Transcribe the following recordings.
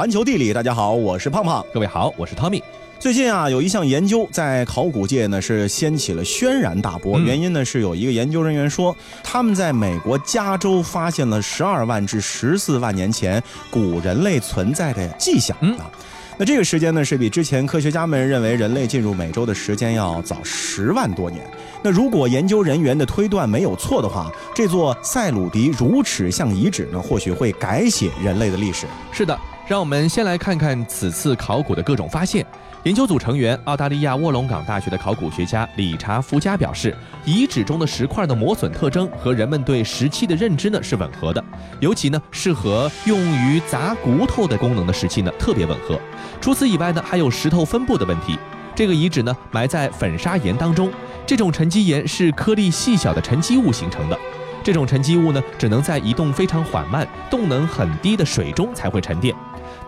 环球地理，大家好，我是胖胖。各位好，我是 Tommy。最近啊，有一项研究在考古界呢是掀起了轩然大波。原因呢是有一个研究人员说，他们在美国加州发现了十二万至十四万年前古人类存在的迹象啊。那这个时间呢，是比之前科学家们认为人类进入美洲的时间要早十万多年。那如果研究人员的推断没有错的话，这座塞鲁迪乳齿象遗址呢，或许会改写人类的历史。是的，让我们先来看看此次考古的各种发现。研究组成员澳大利亚卧龙岗大学的考古学家理查福加表示，遗址中的石块的磨损特征和人们对石器的认知呢是吻合的，尤其呢适合用于砸骨头的功能的石器呢特别吻合。除此以外呢，还有石头分布的问题。这个遗址呢埋在粉砂岩当中，这种沉积岩是颗粒细小的沉积物形成的。这种沉积物呢只能在移动非常缓慢、动能很低的水中才会沉淀。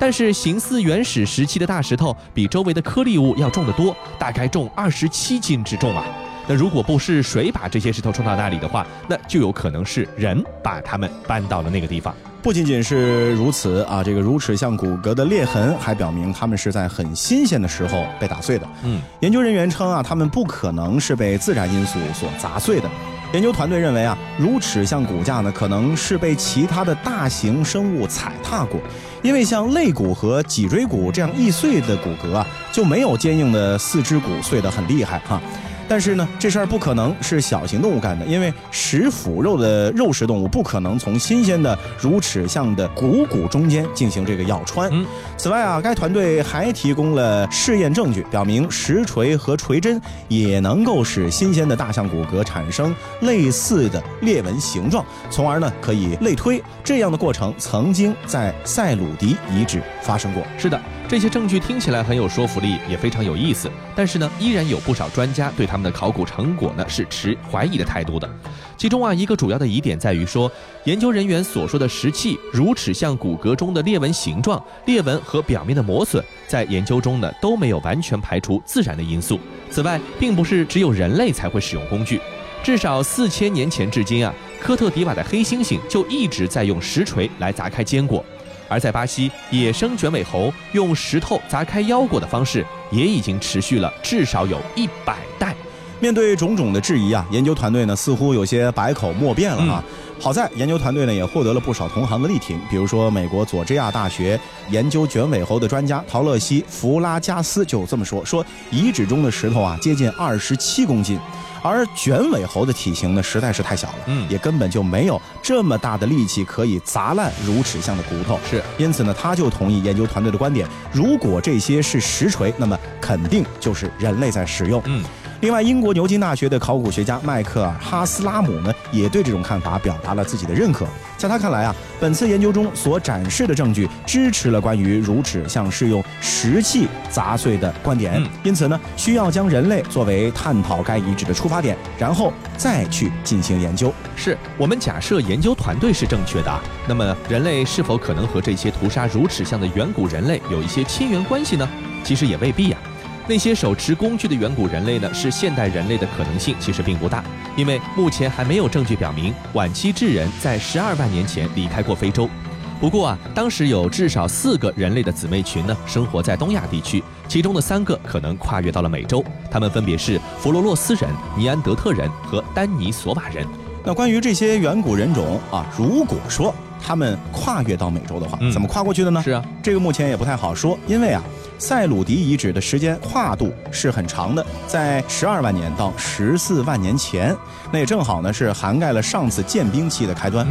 但是形似原始时期的大石头比周围的颗粒物要重得多，大概重二十七斤之重啊。那如果不是水把这些石头冲到那里的话，那就有可能是人把它们搬到了那个地方。不仅仅是如此啊，这个如齿像骨骼的裂痕还表明它们是在很新鲜的时候被打碎的。嗯，研究人员称啊，它们不可能是被自然因素所砸碎的。研究团队认为啊，如齿象骨架呢可能是被其他的大型生物踩踏过。因为像肋骨和脊椎骨这样易碎的骨骼啊，就没有坚硬的四肢骨碎得很厉害哈。但是呢，这事儿不可能是小型动物干的，因为食腐肉的肉食动物不可能从新鲜的乳齿象的股骨中间进行这个咬穿。此外啊，该团队还提供了试验证据，表明石锤和锤针也能够使新鲜的大象骨骼产生类似的裂纹形状，从而呢可以类推这样的过程曾经在塞鲁迪遗址发生过。是的。这些证据听起来很有说服力，也非常有意思。但是呢，依然有不少专家对他们的考古成果呢是持怀疑的态度的。其中啊，一个主要的疑点在于说，研究人员所说的石器如齿象骨骼中的裂纹形状、裂纹和表面的磨损，在研究中呢都没有完全排除自然的因素。此外，并不是只有人类才会使用工具，至少四千年前至今啊，科特迪瓦的黑猩猩就一直在用石锤来砸开坚果。而在巴西，野生卷尾猴用石头砸开腰果的方式也已经持续了至少有一百代。面对种种的质疑啊，研究团队呢似乎有些百口莫辩了啊。好在研究团队呢也获得了不少同行的力挺，比如说美国佐治亚大学研究卷尾猴的专家陶乐西·弗拉加斯就这么说：说遗址中的石头啊接近二十七公斤。而卷尾猴的体型呢，实在是太小了，嗯，也根本就没有这么大的力气可以砸烂乳齿象的骨头。是，因此呢，他就同意研究团队的观点：如果这些是实锤，那么肯定就是人类在使用。嗯。另外，英国牛津大学的考古学家迈克尔·哈斯拉姆呢，也对这种看法表达了自己的认可。在他看来啊，本次研究中所展示的证据支持了关于乳齿象是用石器砸碎的观点。因此呢，需要将人类作为探讨该遗址的出发点，然后再去进行研究。是我们假设研究团队是正确的，那么人类是否可能和这些屠杀乳齿象的远古人类有一些亲缘关系呢？其实也未必呀。那些手持工具的远古人类呢，是现代人类的可能性其实并不大，因为目前还没有证据表明晚期智人在十二万年前离开过非洲。不过啊，当时有至少四个人类的姊妹群呢，生活在东亚地区，其中的三个可能跨越到了美洲，他们分别是佛罗洛斯人、尼安德特人和丹尼索瓦人。那关于这些远古人种啊，如果说他们跨越到美洲的话，怎么跨过去的呢？是啊，这个目前也不太好说，因为啊。塞鲁迪遗址的时间跨度是很长的，在十二万年到十四万年前，那也正好呢是涵盖了上次建冰期的开端。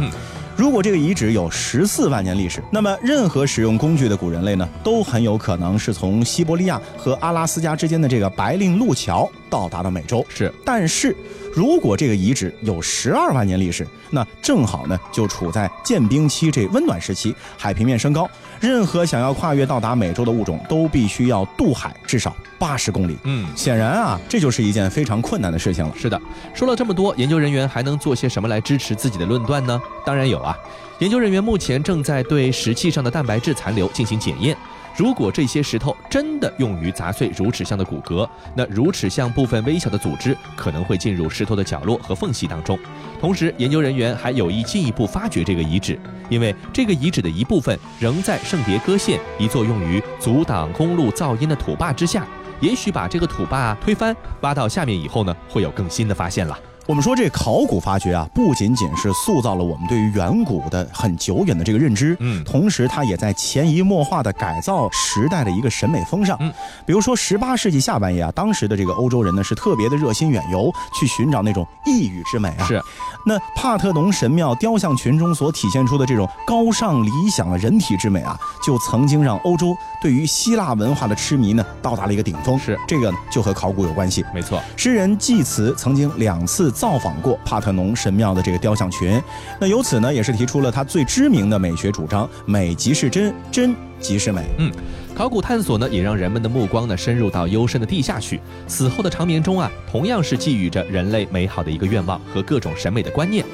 如果这个遗址有十四万年历史，那么任何使用工具的古人类呢，都很有可能是从西伯利亚和阿拉斯加之间的这个白令路桥到达了美洲。是，但是。如果这个遗址有十二万年历史，那正好呢就处在建冰期这温暖时期，海平面升高，任何想要跨越到达美洲的物种都必须要渡海至少八十公里。嗯，显然啊，这就是一件非常困难的事情了。是的，说了这么多，研究人员还能做些什么来支持自己的论断呢？当然有啊，研究人员目前正在对石器上的蛋白质残留进行检验。如果这些石头真的用于砸碎乳齿象的骨骼，那乳齿象部分微小的组织可能会进入石头的角落和缝隙当中。同时，研究人员还有意进一步发掘这个遗址，因为这个遗址的一部分仍在圣迭戈县一座用于阻挡公路噪音的土坝之下。也许把这个土坝推翻，挖到下面以后呢，会有更新的发现了。我们说这考古发掘啊，不仅仅是塑造了我们对于远古的很久远的这个认知，嗯，同时它也在潜移默化的改造时代的一个审美风尚。嗯，比如说十八世纪下半叶啊，当时的这个欧洲人呢是特别的热心远游，去寻找那种异域之美啊。是，那帕特农神庙雕像群中所体现出的这种高尚理想的人体之美啊，就曾经让欧洲对于希腊文化的痴迷呢到达了一个顶峰。是，这个就和考古有关系。没错，诗人济慈曾经两次。造访过帕特农神庙的这个雕像群，那由此呢，也是提出了他最知名的美学主张：美即是真，真即是美。嗯，考古探索呢，也让人们的目光呢深入到幽深的地下去。死后的长眠中啊，同样是寄予着人类美好的一个愿望和各种审美的观念。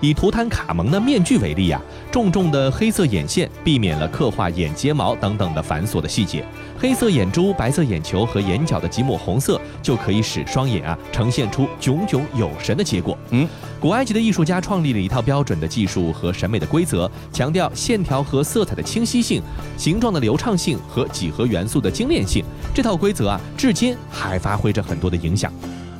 以图坦卡蒙的面具为例啊，重重的黑色眼线避免了刻画眼睫毛等等的繁琐的细节，黑色眼珠、白色眼球和眼角的几抹红色就可以使双眼啊呈现出炯炯有神的结果。嗯，古埃及的艺术家创立了一套标准的技术和审美的规则，强调线条和色彩的清晰性、形状的流畅性和几何元素的精炼性。这套规则啊，至今还发挥着很多的影响。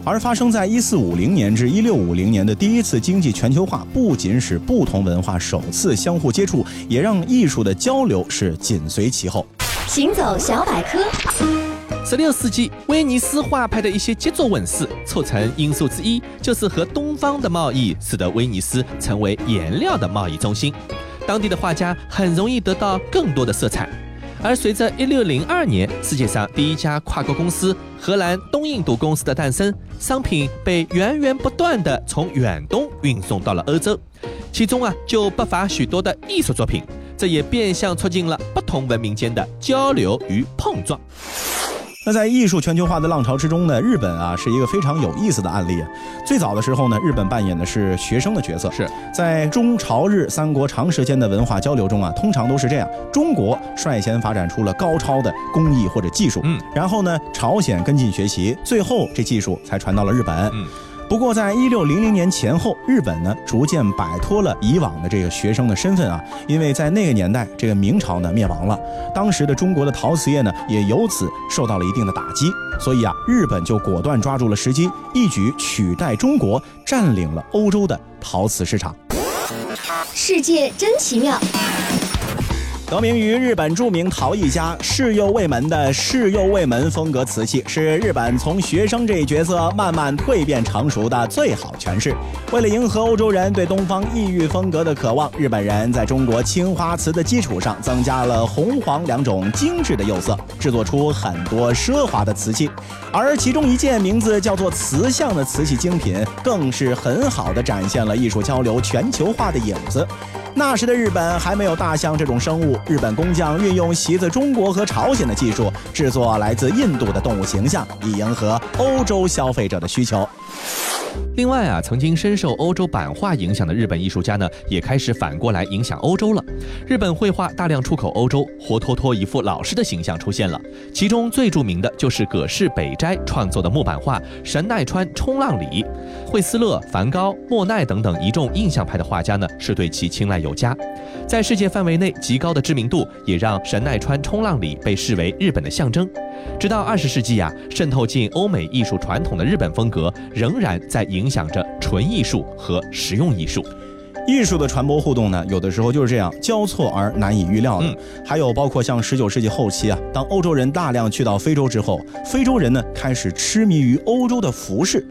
而发生在一四五零年至一六五零年的第一次经济全球化，不仅使不同文化首次相互接触，也让艺术的交流是紧随其后。行走小百科，十六世纪威尼斯画派的一些杰作问世，促成因素之一就是和东方的贸易，使得威尼斯成为颜料的贸易中心，当地的画家很容易得到更多的色彩。而随着一六零二年世界上第一家跨国公司荷兰东印度公司的诞生，商品被源源不断地从远东运送到了欧洲，其中啊就不乏许多的艺术作品，这也变相促进了不同文明间的交流与碰撞。那在艺术全球化的浪潮之中呢，日本啊是一个非常有意思的案例。最早的时候呢，日本扮演的是学生的角色。是在中朝日三国长时间的文化交流中啊，通常都是这样：中国率先发展出了高超的工艺或者技术，嗯，然后呢，朝鲜跟进学习，最后这技术才传到了日本，嗯。不过，在一六零零年前后，日本呢逐渐摆脱了以往的这个学生的身份啊，因为在那个年代，这个明朝呢灭亡了，当时的中国的陶瓷业呢也由此受到了一定的打击，所以啊，日本就果断抓住了时机，一举取代中国，占领了欧洲的陶瓷市场。世界真奇妙。得名于日本著名陶艺家世右卫门的世右卫门风格瓷器，是日本从学生这一角色慢慢蜕变成熟的最好诠释。为了迎合欧洲人对东方异域风格的渴望，日本人在中国青花瓷的基础上增加了红黄两种精致的釉色，制作出很多奢华的瓷器。而其中一件名字叫做“瓷像”的瓷器精品，更是很好的展现了艺术交流全球化的影子。那时的日本还没有大象这种生物，日本工匠运用习自中国和朝鲜的技术，制作来自印度的动物形象，以迎合欧洲消费者的需求。另外啊，曾经深受欧洲版画影响的日本艺术家呢，也开始反过来影响欧洲了。日本绘画大量出口欧洲，活脱脱一副老师的形象出现了。其中最著名的就是葛饰北斋创作的木板画《神奈川冲浪里》，惠斯勒、梵高、莫奈等等一众印象派的画家呢，是对其青睐有加。在世界范围内极高的知名度，也让神奈川冲浪里被视为日本的象征。直到二十世纪啊，渗透进欧美艺术传统的日本风格，仍然在影响着纯艺术和实用艺术。艺术的传播互动呢，有的时候就是这样交错而难以预料的。还有包括像十九世纪后期啊，当欧洲人大量去到非洲之后，非洲人呢开始痴迷于欧洲的服饰，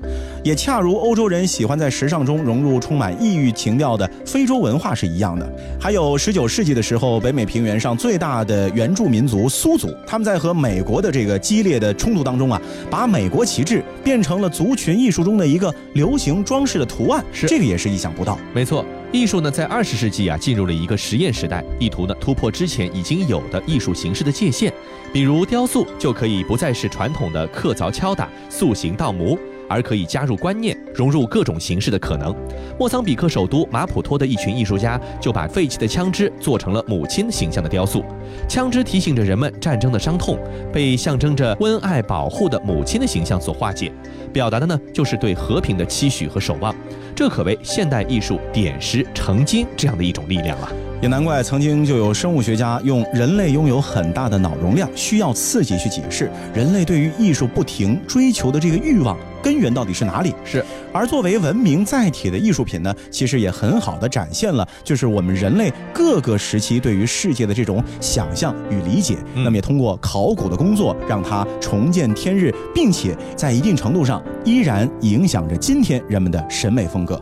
也恰如欧洲人喜欢在时尚中融入充满异域情调的非洲文化是一样的。还有十九世纪的时候，北美平原上最大的原住民族苏族，他们在和美国的这个激烈的冲突当中啊，把美国旗帜变成了族群艺术中的一个流行装饰的图案，是这个也是意想不到。没错。艺术呢，在二十世纪啊，进入了一个实验时代，意图呢突破之前已经有的艺术形式的界限。比如雕塑就可以不再是传统的刻凿敲打、塑形倒模，而可以加入观念，融入各种形式的可能。莫桑比克首都马普托的一群艺术家就把废弃的枪支做成了母亲形象的雕塑，枪支提醒着人们战争的伤痛，被象征着温爱保护的母亲的形象所化解，表达的呢就是对和平的期许和守望。这可谓现代艺术点石成金这样的一种力量了。也难怪曾经就有生物学家用人类拥有很大的脑容量，需要刺激去解释人类对于艺术不停追求的这个欲望根源到底是哪里。是，而作为文明载体的艺术品呢，其实也很好的展现了就是我们人类各个时期对于世界的这种想象与理解。那么也通过考古的工作，让它重见天日，并且在一定程度上依然影响着今天人们的审美风格。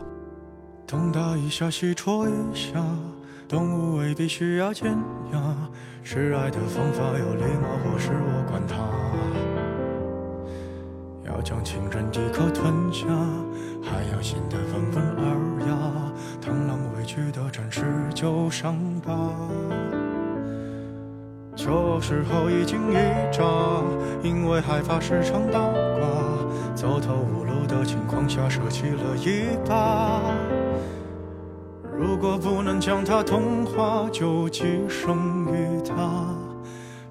东打一下，西戳一下。动物未必需要尖牙，示爱的方法有礼貌或是我管他。要将情人一口吞下，还要显得温文尔雅。螳螂委屈的展示旧伤疤，这时候一惊一乍，因为害怕时常八卦，走投无路的情况下舍弃了一把。如果不能将它同化，就寄生于它，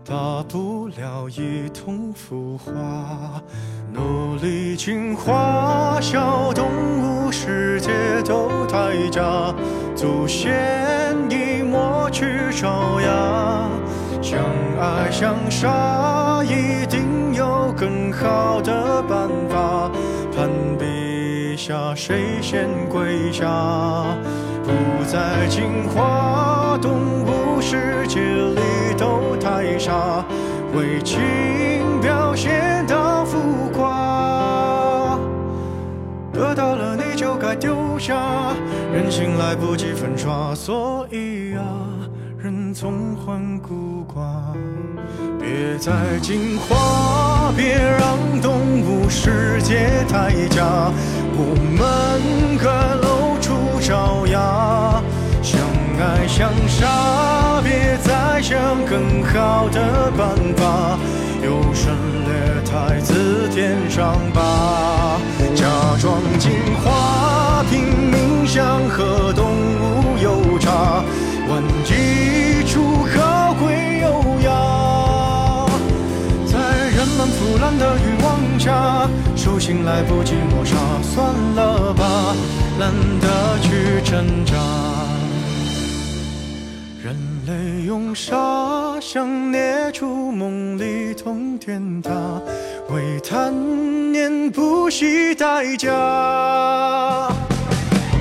大不了一同腐化。努力进化，小动物世界都太假，祖先已抹去爪牙。相爱相杀，一定有更好的办法。攀比下，谁先跪下？在进化，动物世界里都太傻，为情表现到浮夸，得到了你就该丢下，人心来不及粉刷，所以啊，人总患孤寡。别再进化，别让动物世界太假，我们该露出咬牙，相爱相杀，别再想更好的办法，优胜劣汰自天上拔，假装进化，拼命想和动物有差，玩一出高贵优雅，在人们腐烂的欲望下，手心来不及抹杀，算了吧，难得去挣扎。人类用沙想捏出梦里通天塔，为贪念不惜代价。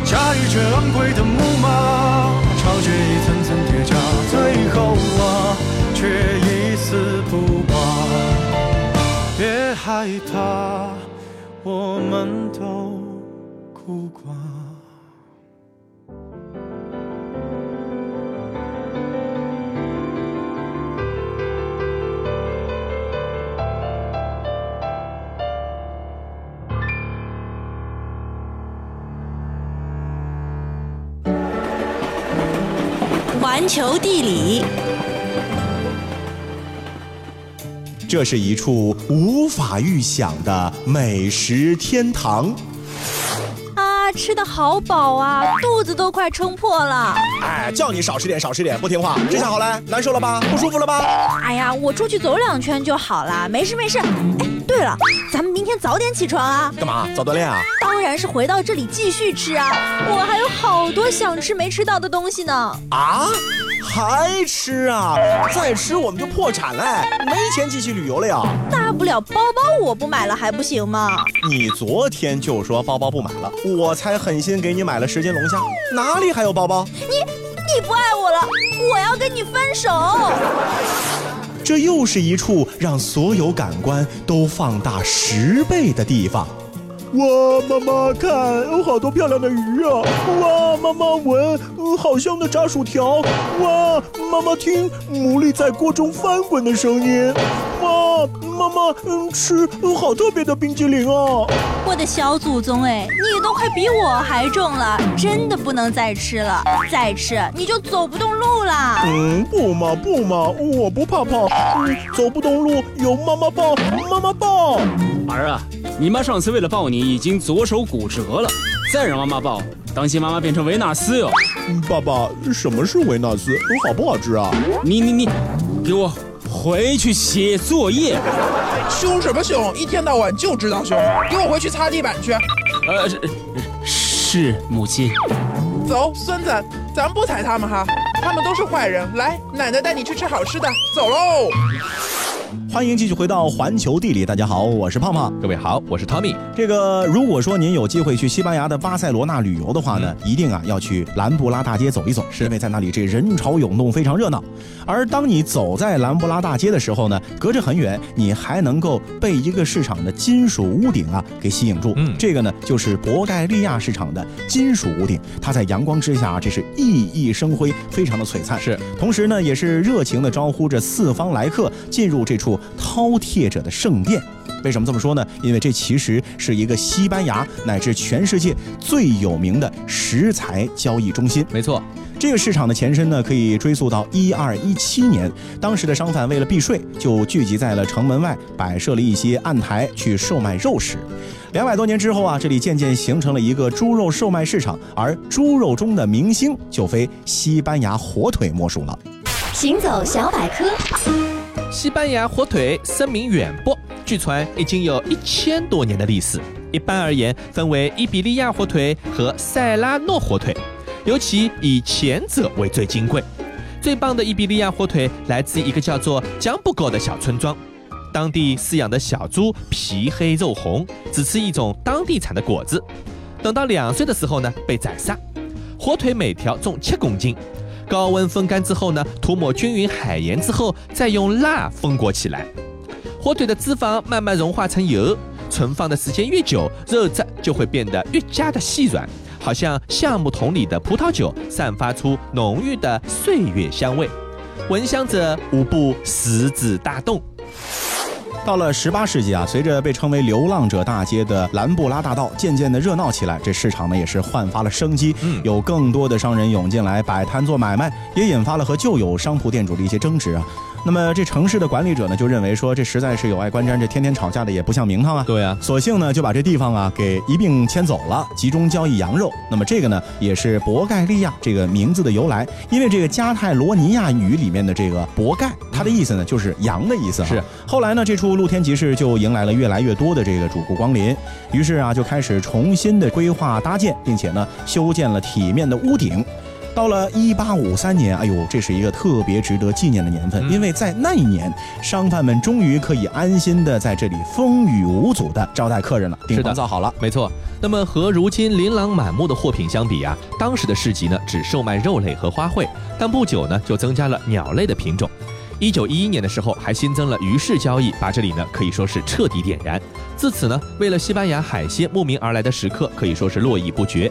驾驭着昂贵的木马，巢穴一层层铁甲，最后啊，却一丝不挂。别害怕，我们都。环球地理，这是一处无法预想的美食天堂。啊，吃的好饱啊，肚子都快撑破了。哎，叫你少吃点，少吃点，不听话，这下好了，难受了吧？不舒服了吧？哎呀，我出去走两圈就好了，没事没事。哎，对了，咱们明天早点起床啊。干嘛？早锻炼啊？当然是回到这里继续吃啊，我还有好多想吃没吃到的东西呢。啊？还吃啊？再吃我们就破产嘞，没钱继续旅游了呀。大不了包包我不买了还不行吗？你昨天就说包包不买了，我才狠心给你买了十斤龙虾，哪里还有包包？你你不爱我了，我要跟你分手。这又是一处让所有感官都放大十倍的地方。哇，妈妈看，有好多漂亮的鱼啊！哇，妈妈闻，嗯，好香的炸薯条！哇，妈妈听，牡蛎在锅中翻滚的声音！哇，妈妈，嗯，吃好特别的冰激凌啊！我的小祖宗哎，你都快比我还重了，真的不能再吃了，再吃你就走不动路了。嗯，不嘛不嘛，我不怕胖，嗯，走不动路有妈妈抱，妈妈抱。儿啊，你妈上次为了抱你已经左手骨折了，再让妈妈抱，当心妈妈变成维纳斯哟。爸爸，什么是维纳斯？好不好吃啊？你你你，给我回去写作业。凶什么凶？一天到晚就知道凶，给我回去擦地板去。呃，是是母亲。走，孙子，咱不踩他们哈，他们都是坏人。来，奶奶带你去吃好吃的，走喽。欢迎继续回到环球地理，大家好，我是胖胖，各位好，我是 Tommy。这个如果说您有机会去西班牙的巴塞罗那旅游的话呢，一定啊要去兰布拉大街走一走，是因为在那里这人潮涌动，非常热闹。而当你走在兰布拉大街的时候呢，隔着很远，你还能够被一个市场的金属屋顶啊给吸引住。嗯，这个呢就是博盖利亚市场的金属屋顶，它在阳光之下这是熠熠生辉，非常的璀璨。是，同时呢也是热情的招呼着四方来客进入这处。饕餮者的圣殿，为什么这么说呢？因为这其实是一个西班牙乃至全世界最有名的食材交易中心。没错，这个市场的前身呢，可以追溯到一二一七年，当时的商贩为了避税，就聚集在了城门外，摆设了一些案台去售卖肉食。两百多年之后啊，这里渐渐形成了一个猪肉售卖市场，而猪肉中的明星就非西班牙火腿莫属了。行走小百科。西班牙火腿声名远播，据传已经有一千多年的历史。一般而言，分为伊比利亚火腿和塞拉诺火腿，尤其以前者为最金贵。最棒的伊比利亚火腿来自一个叫做江布沟的小村庄，当地饲养的小猪皮黑肉红，只吃一种当地产的果子。等到两岁的时候呢，被宰杀。火腿每条重七公斤。高温风干之后呢，涂抹均匀海盐之后，再用蜡封裹起来。火腿的脂肪慢慢融化成油，存放的时间越久，肉质就会变得越加的细软，好像橡木桶里的葡萄酒，散发出浓郁的岁月香味。闻香者无不食指大动。到了十八世纪啊，随着被称为“流浪者大街”的兰布拉大道渐渐的热闹起来，这市场呢也是焕发了生机，有更多的商人涌进来摆摊做买卖，也引发了和旧有商铺店主的一些争执啊。那么这城市的管理者呢，就认为说这实在是有碍观瞻，这天天吵架的也不像名堂啊。对啊，索性呢就把这地方啊给一并迁走了，集中交易羊肉。那么这个呢也是博盖利亚这个名字的由来，因为这个加泰罗尼亚语里面的这个博盖，它的意思呢就是羊的意思。是。后来呢，这处露天集市就迎来了越来越多的这个主顾光临，于是啊就开始重新的规划搭建，并且呢修建了体面的屋顶。到了一八五三年，哎呦，这是一个特别值得纪念的年份，因为在那一年，商贩们终于可以安心的在这里风雨无阻的招待客人了。是的，造好了，没错。那么和如今琳琅满目的货品相比啊，当时的市集呢只售卖肉类和花卉，但不久呢就增加了鸟类的品种。一九一一年的时候还新增了鱼市交易，把这里呢可以说是彻底点燃。自此呢，为了西班牙海鲜慕名而来的食客可以说是络绎不绝。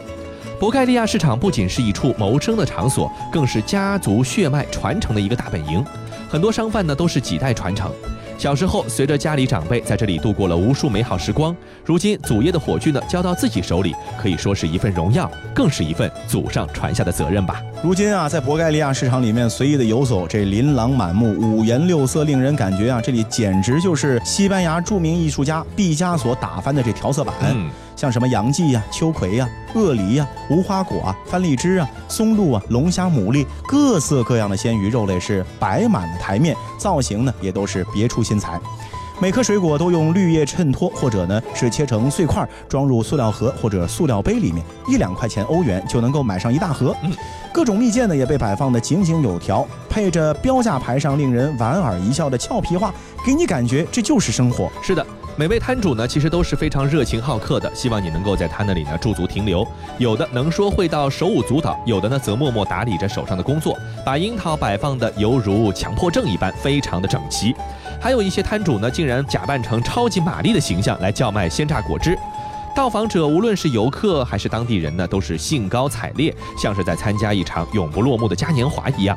博盖利亚市场不仅是一处谋生的场所，更是家族血脉传承的一个大本营。很多商贩呢都是几代传承。小时候随着家里长辈在这里度过了无数美好时光，如今祖业的火炬呢交到自己手里，可以说是一份荣耀，更是一份祖上传下的责任吧。如今啊，在博盖利亚市场里面随意的游走，这琳琅满目、五颜六色，令人感觉啊，这里简直就是西班牙著名艺术家毕加索打翻的这调色板。像什么洋蓟呀、秋葵呀、鳄梨呀、无花果啊、番荔枝啊、松露啊、龙虾、牡蛎，各色各样的鲜鱼肉类是摆满了台面，造型呢也都是别出心裁。每颗水果都用绿叶衬托，或者呢是切成碎块，装入塑料盒或者塑料杯里面，一两块钱欧元就能够买上一大盒。各种蜜饯呢也被摆放的井井有条，配着标价牌上令人莞尔一笑的俏皮话，给你感觉这就是生活。是的。每位摊主呢，其实都是非常热情好客的，希望你能够在他那里呢驻足停留。有的能说会道，手舞足蹈；有的呢则默默打理着手上的工作，把樱桃摆放的犹如强迫症一般，非常的整齐。还有一些摊主呢，竟然假扮成超级玛丽的形象来叫卖鲜榨果汁。到访者无论是游客还是当地人呢，都是兴高采烈，像是在参加一场永不落幕的嘉年华一样。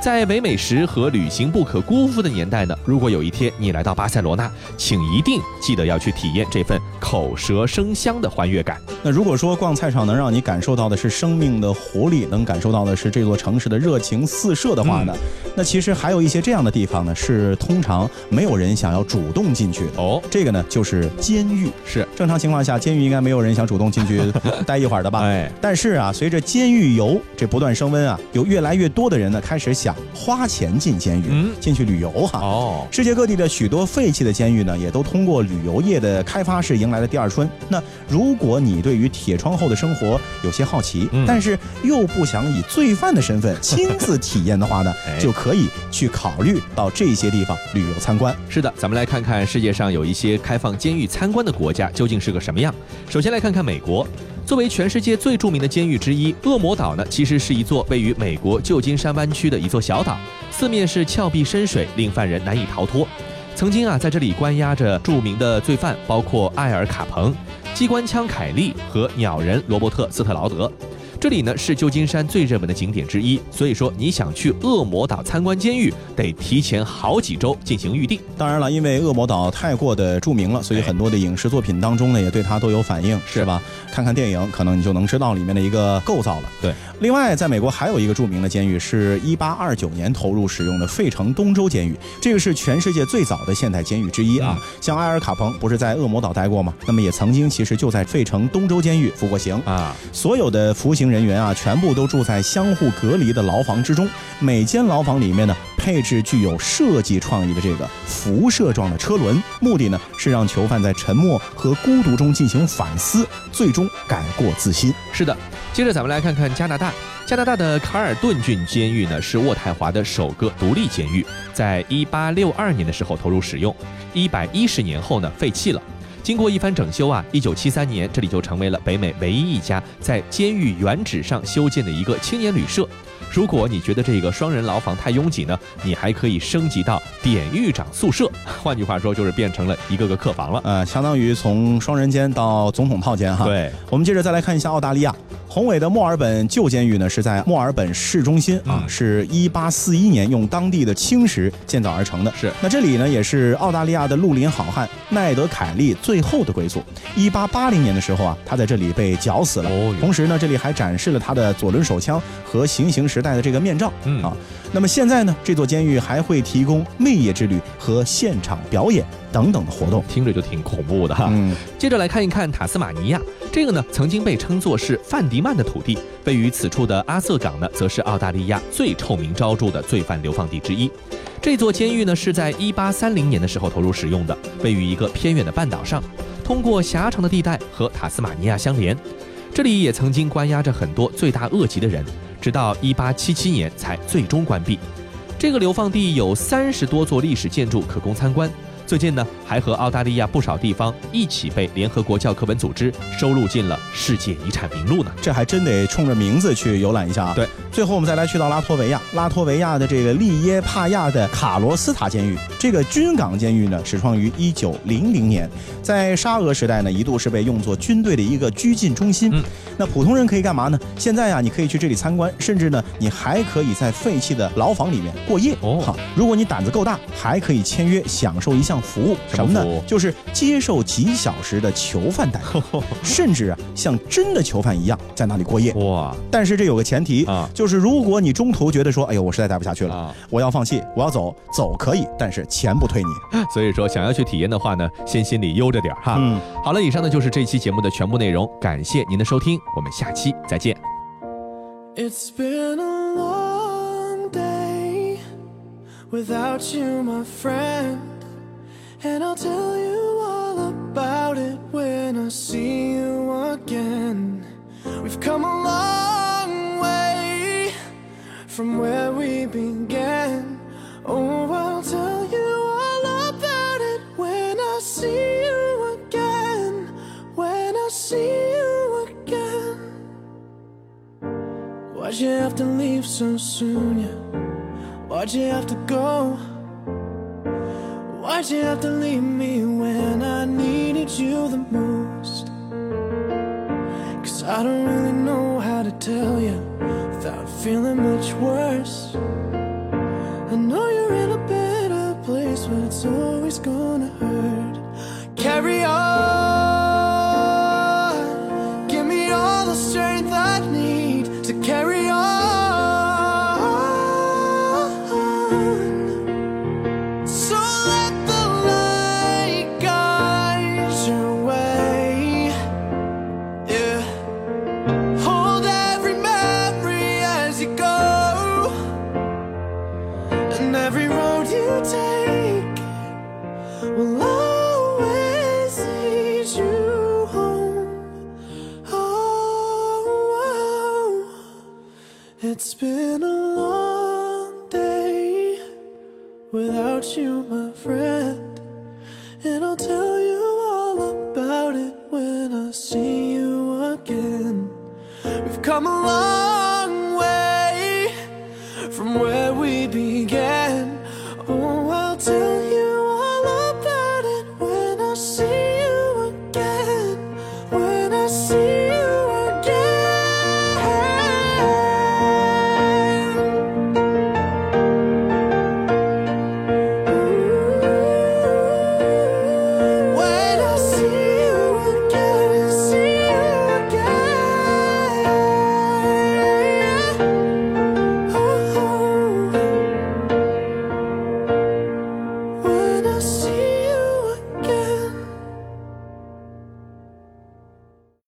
在唯美食和旅行不可辜负的年代呢，如果有一天你来到巴塞罗那，请一定记得要去体验这份口舌生香的欢悦感。那如果说逛菜场能让你感受到的是生命的活力，能感受到的是这座城市的热情四射的话呢，那其实还有一些这样的地方呢，是通常没有人想要主动进去的。哦，这个呢就是监狱。是正常情况下，监狱应该没有人想主动进去 待一会儿的吧？哎，但是啊，随着监狱游这不断升温啊，有越来越多的人呢开始想花钱进监狱，嗯进去旅游哈。哦，世界各地的许多废弃的监狱呢，也都通过旅游业的开发是迎来了第二春。那如果你对于铁窗后的生活有些好奇，嗯但是又不想以罪犯的身份亲自体验的话呢 哎，就可以去考虑到这些地方旅游参观。是的，咱们来看看世界上有一些开放监狱参观的国家究竟是个什么样。首先来看看美国，作为全世界最著名的监狱之一，恶魔岛呢，其实是一座位于美国旧金山湾区的一座小岛，四面是峭壁深水，令犯人难以逃脱。曾经啊，在这里关押着著名的罪犯，包括艾尔卡彭、机关枪凯利和鸟人罗伯特斯特劳德。这里呢是旧金山最热门的景点之一，所以说你想去恶魔岛参观监狱，得提前好几周进行预定。当然了，因为恶魔岛太过的著名了，所以哎很多的影视作品当中呢，也对它都有反应，是是吧？看看电影，可能你就能知道里面的一个构造了。对。另外，在美国还有一个著名的监狱，是一八二九年投入使用的费城东州监狱，这个是全世界最早的现代监狱之一啊。像埃尔卡彭不是在恶魔岛待过吗？那么也曾经其实就在费城东州监狱服过刑。啊，所有的服刑人员啊，全部都住在相互隔离的牢房之中。每间牢房里面呢，配置具有设计创意的这个辐射状的车轮，目的呢是让囚犯在沉默和孤独中进行反思，最终改过自新。是的。接着咱们来看看加拿大，加拿大的卡尔顿郡监狱呢是渥太华的首个独立监狱，在一八六二年的时候投入使用，一百一十年后呢废弃了。经过一番整修啊，一九七三年这里就成为了北美唯一一家在监狱原址上修建的一个青年旅社。如果你觉得这个双人牢房太拥挤呢，你还可以升级到典狱长宿舍，换句话说就是变成了一个个客房了。呃，相当于从双人间到总统套间哈。。对，我们接着再来看一下澳大利亚。宏伟的墨尔本旧监狱呢，是在墨尔本市中心啊，嗯是一八四一年用当地的青石建造而成的。是那这里呢，也是澳大利亚的绿林好汉奈德·凯利最后的归宿。一八八零年的时候啊，他在这里被绞死了。同时呢，这里还展示了他的左轮手枪和行刑时代的这个面罩。嗯啊，那么现在呢，这座监狱还会提供魅野之旅和现场表演等等的活动。听着就挺恐怖的哈。嗯，接着来看一看塔斯马尼亚，这个呢曾经被称作是范迪曼的土地，位于此处的阿瑟港呢，则是澳大利亚最臭名昭著的罪犯流放地之一。这座监狱呢是在1830年的时候投入使用的，位于一个偏远的半岛上，通过狭长的地带和塔斯马尼亚相连。这里也曾经关押着很多罪大恶极的人，直到1877年才最终关闭。这个流放地有三十多座历史建筑可供参观。最近呢，还和澳大利亚不少地方一起被联合国教科文组织收录进了世界遗产名录呢。这还真得冲着名字去游览一下啊。对，最后我们再来去到拉脱维亚，拉脱维亚的这个利耶帕亚的卡罗斯塔监狱，这个军港监狱呢，始创于一九零零年，在沙俄时代呢，一度是被用作军队的一个拘禁中心。嗯那普通人可以干嘛呢？现在啊、你可以去这里参观，甚至呢，你还可以在废弃的牢房里面过夜。哦好，如果你胆子够大，还可以签约享受一项服务，什么么呢？就是接受几小时的囚犯待遇，甚至啊，像真的囚犯一样在那里过夜。哇但是这有个前提啊就是如果你中途觉得说，哎呦，我实在待不下去了，啊！我要放弃，我要走，走可以，但是钱不退你。所以说，想要去体验的话呢，先心里悠着点儿哈。嗯，好了，以上呢就是这期节目的全部内容，感谢您的收听，我们下期再见。It's been a long day without you, my friend. And I'll tell you all about it when I see you again. We've come a long way from where we began. Oh, I'll tell you all about it when I see you again. When I see you again. Why'd you have to leave so soon? Yeah? Why'd you have to go? Why'd you have to leave me when I needed you the most? Cause I don't really know how to tell you without feeling much worse. I know you're in a better place, but it's always gonna hurt. Carry on. come along